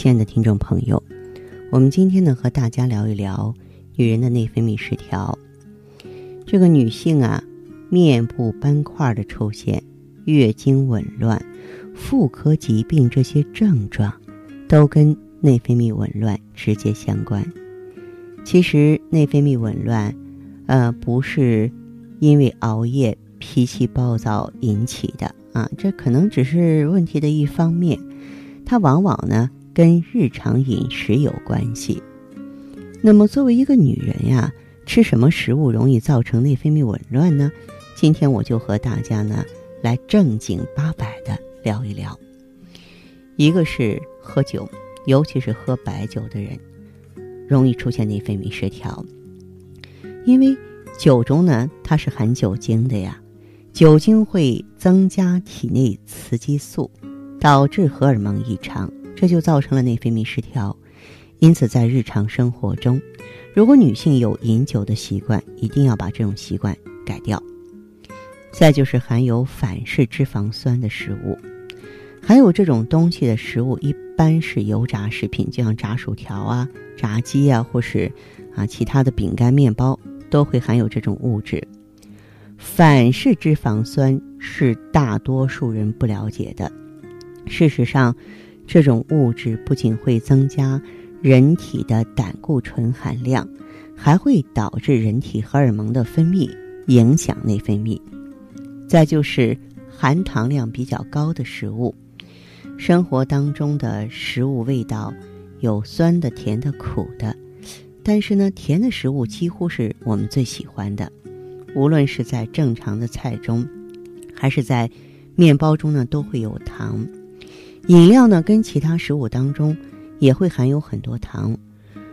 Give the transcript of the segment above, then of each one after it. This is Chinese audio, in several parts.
亲爱的听众朋友，我们今天呢和大家聊一聊女人的内分泌失调。这个女性啊，面部斑块的出现、月经紊乱、妇科疾病这些症状，都跟内分泌紊乱直接相关。其实内分泌紊乱，呃，不是因为熬夜、脾气暴躁引起的啊，这可能只是问题的一方面，它往往呢。跟日常饮食有关系。那么，作为一个女人呀，吃什么食物容易造成内分泌紊乱呢？今天我就和大家呢来正经八百的聊一聊。一个是喝酒，尤其是喝白酒的人，容易出现内分泌失调。因为酒中呢，它是含酒精的呀，酒精会增加体内雌激素，导致荷尔蒙异常。这就造成了内分泌失调，因此在日常生活中，如果女性有饮酒的习惯，一定要把这种习惯改掉。再就是含有反式脂肪酸的食物，含有这种东西的食物一般是油炸食品，就像炸薯条啊、炸鸡啊，或是啊其他的饼干、面包，都会含有这种物质。反式脂肪酸是大多数人不了解的，事实上。这种物质不仅会增加人体的胆固醇含量，还会导致人体荷尔蒙的分泌，影响内分泌。再就是含糖量比较高的食物，生活当中的食物味道有酸的、甜的、苦的，但是呢，甜的食物几乎是我们最喜欢的。无论是在正常的菜中，还是在面包中呢，都会有糖。饮料呢，跟其他食物当中也会含有很多糖。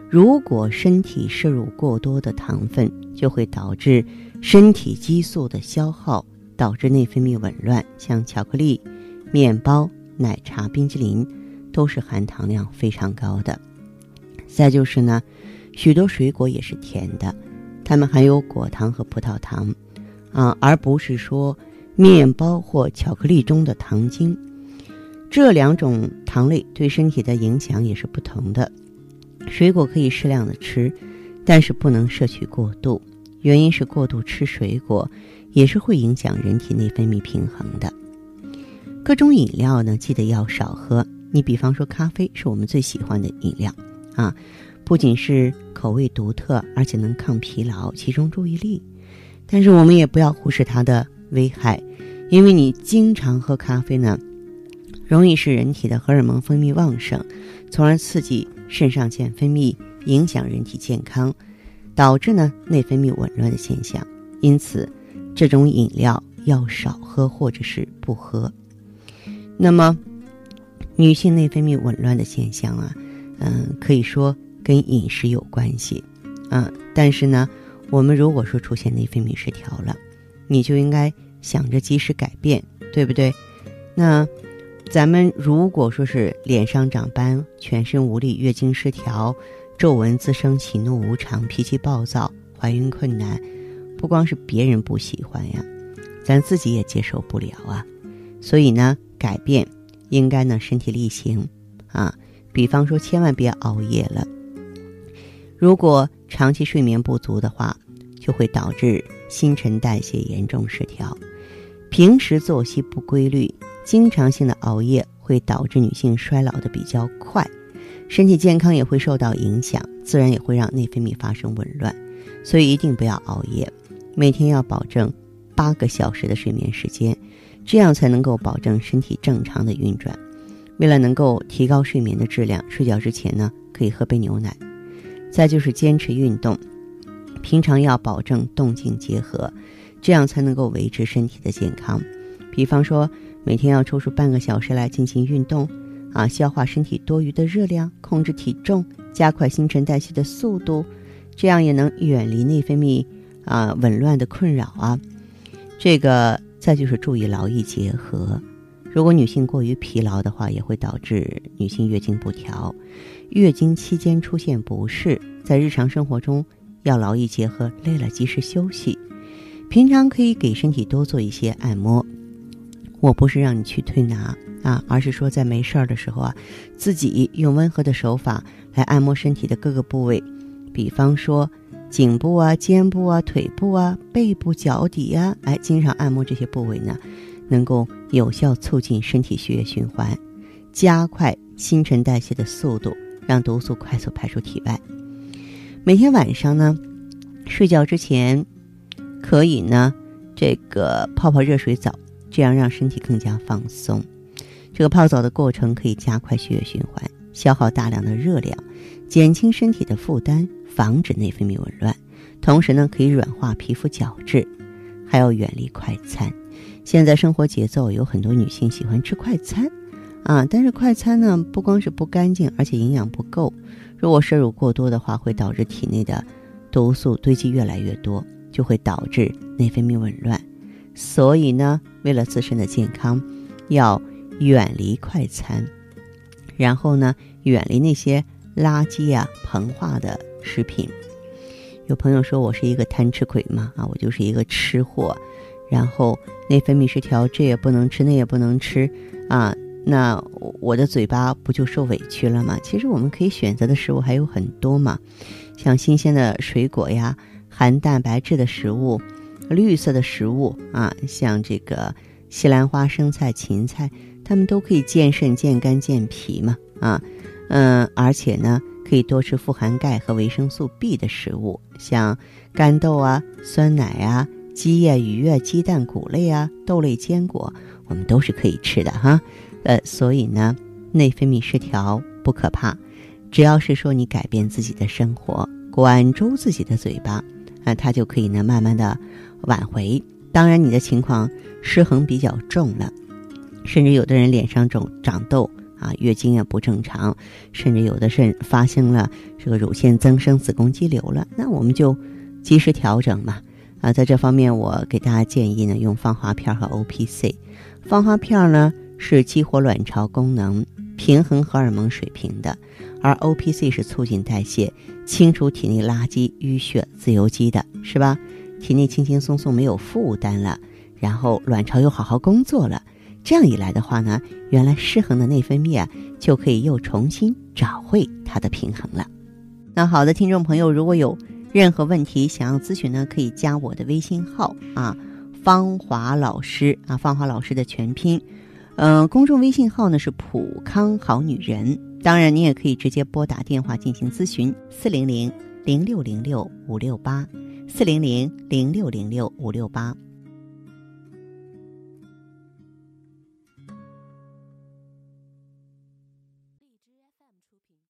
如果身体摄入过多的糖分，就会导致身体激素的消耗，导致内分泌紊乱。像巧克力、面包、奶茶、冰激凌，都是含糖量非常高的。再就是呢，许多水果也是甜的，它们含有果糖和葡萄糖，啊，而不是说面包或巧克力中的糖精。这两种糖类对身体的影响也是不同的。水果可以适量的吃，但是不能摄取过度。原因是过度吃水果也是会影响人体内分泌平衡的。各种饮料呢，记得要少喝。你比方说咖啡是我们最喜欢的饮料啊，不仅是口味独特，而且能抗疲劳、集中注意力。但是我们也不要忽视它的危害，因为你经常喝咖啡呢。容易使人体的荷尔蒙分泌旺盛，从而刺激肾上腺分泌，影响人体健康，导致呢内分泌紊乱的现象。因此，这种饮料要少喝或者是不喝。那么，女性内分泌紊乱的现象啊，嗯，可以说跟饮食有关系，啊，但是呢，我们如果说出现内分泌失调了，你就应该想着及时改变，对不对？那。咱们如果说是脸上长斑、全身无力、月经失调、皱纹滋生、喜怒无常、脾气暴躁、怀孕困难，不光是别人不喜欢呀，咱自己也接受不了啊。所以呢，改变应该呢身体力行啊。比方说，千万别熬夜了。如果长期睡眠不足的话，就会导致新陈代谢严重失调。平时作息不规律。经常性的熬夜会导致女性衰老的比较快，身体健康也会受到影响，自然也会让内分泌发生紊乱。所以一定不要熬夜，每天要保证八个小时的睡眠时间，这样才能够保证身体正常的运转。为了能够提高睡眠的质量，睡觉之前呢可以喝杯牛奶。再就是坚持运动，平常要保证动静结合，这样才能够维持身体的健康。比方说。每天要抽出半个小时来进行运动，啊，消化身体多余的热量，控制体重，加快新陈代谢的速度，这样也能远离内分泌啊紊乱的困扰啊。这个再就是注意劳逸结合。如果女性过于疲劳的话，也会导致女性月经不调，月经期间出现不适，在日常生活中要劳逸结合，累了及时休息。平常可以给身体多做一些按摩。我不是让你去推拿啊，而是说在没事儿的时候啊，自己用温和的手法来按摩身体的各个部位，比方说颈部啊、肩部啊、腿部啊、背部、脚底呀，哎，经常按摩这些部位呢。能够有效促进身体血液循环，加快新陈代谢的速度，让毒素快速排出体外。每天晚上呢，睡觉之前可以呢，这个泡泡热水澡，这样让身体更加放松。这个泡澡的过程可以加快血液循环，消耗大量的热量，减轻身体的负担，防止内分泌紊乱。同时呢，可以软化皮肤角质，还要远离快餐。现在生活节奏有很多女性喜欢吃快餐，啊，但是快餐呢不光是不干净，而且营养不够。如果摄入过多的话，会导致体内的毒素堆积越来越多，就会导致内分泌紊乱。所以呢，为了自身的健康，要远离快餐，然后呢，远离那些垃圾啊、膨化的食品。有朋友说我是一个贪吃鬼嘛，啊，我就是一个吃货。然后内分泌失调，这也不能吃，那也不能吃，啊，那我的嘴巴不就受委屈了吗？其实我们可以选择的食物还有很多嘛，像新鲜的水果呀，含蛋白质的食物，绿色的食物啊，像这个西兰花、生菜、芹菜，它们都可以健肾、健肝、健脾嘛，啊，嗯，而且呢，可以多吃富含钙和维生素 B 的食物，像干豆啊、酸奶啊。鸡呀、鱼啊、鸡蛋、谷类啊、豆类、坚果，我们都是可以吃的哈。呃，所以呢，内分泌失调不可怕，只要是说你改变自己的生活，管住自己的嘴巴，啊，它就可以呢慢慢的挽回。当然，你的情况失衡比较重了，甚至有的人脸上肿长痘啊，月经也不正常，甚至有的是发生了这个乳腺增生、子宫肌瘤了，那我们就及时调整嘛。啊，在这方面，我给大家建议呢，用芳华片和 O P C。芳华片呢是激活卵巢功能、平衡荷尔蒙水平的，而 O P C 是促进代谢、清除体内垃圾、淤血、自由基的，是吧？体内轻轻松松没有负担了，然后卵巢又好好工作了，这样一来的话呢，原来失衡的内分泌啊，就可以又重新找回它的平衡了。那好的，听众朋友，如果有。任何问题想要咨询呢，可以加我的微信号啊，芳华老师啊，芳华老师的全拼，嗯，公众微信号呢是普康好女人。当然，你也可以直接拨打电话进行咨询，四零零零六零六五六八，四零零零六零六五六八。